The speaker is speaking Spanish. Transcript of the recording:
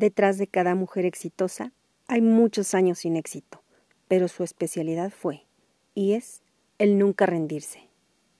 Detrás de cada mujer exitosa hay muchos años sin éxito, pero su especialidad fue, y es, el nunca rendirse.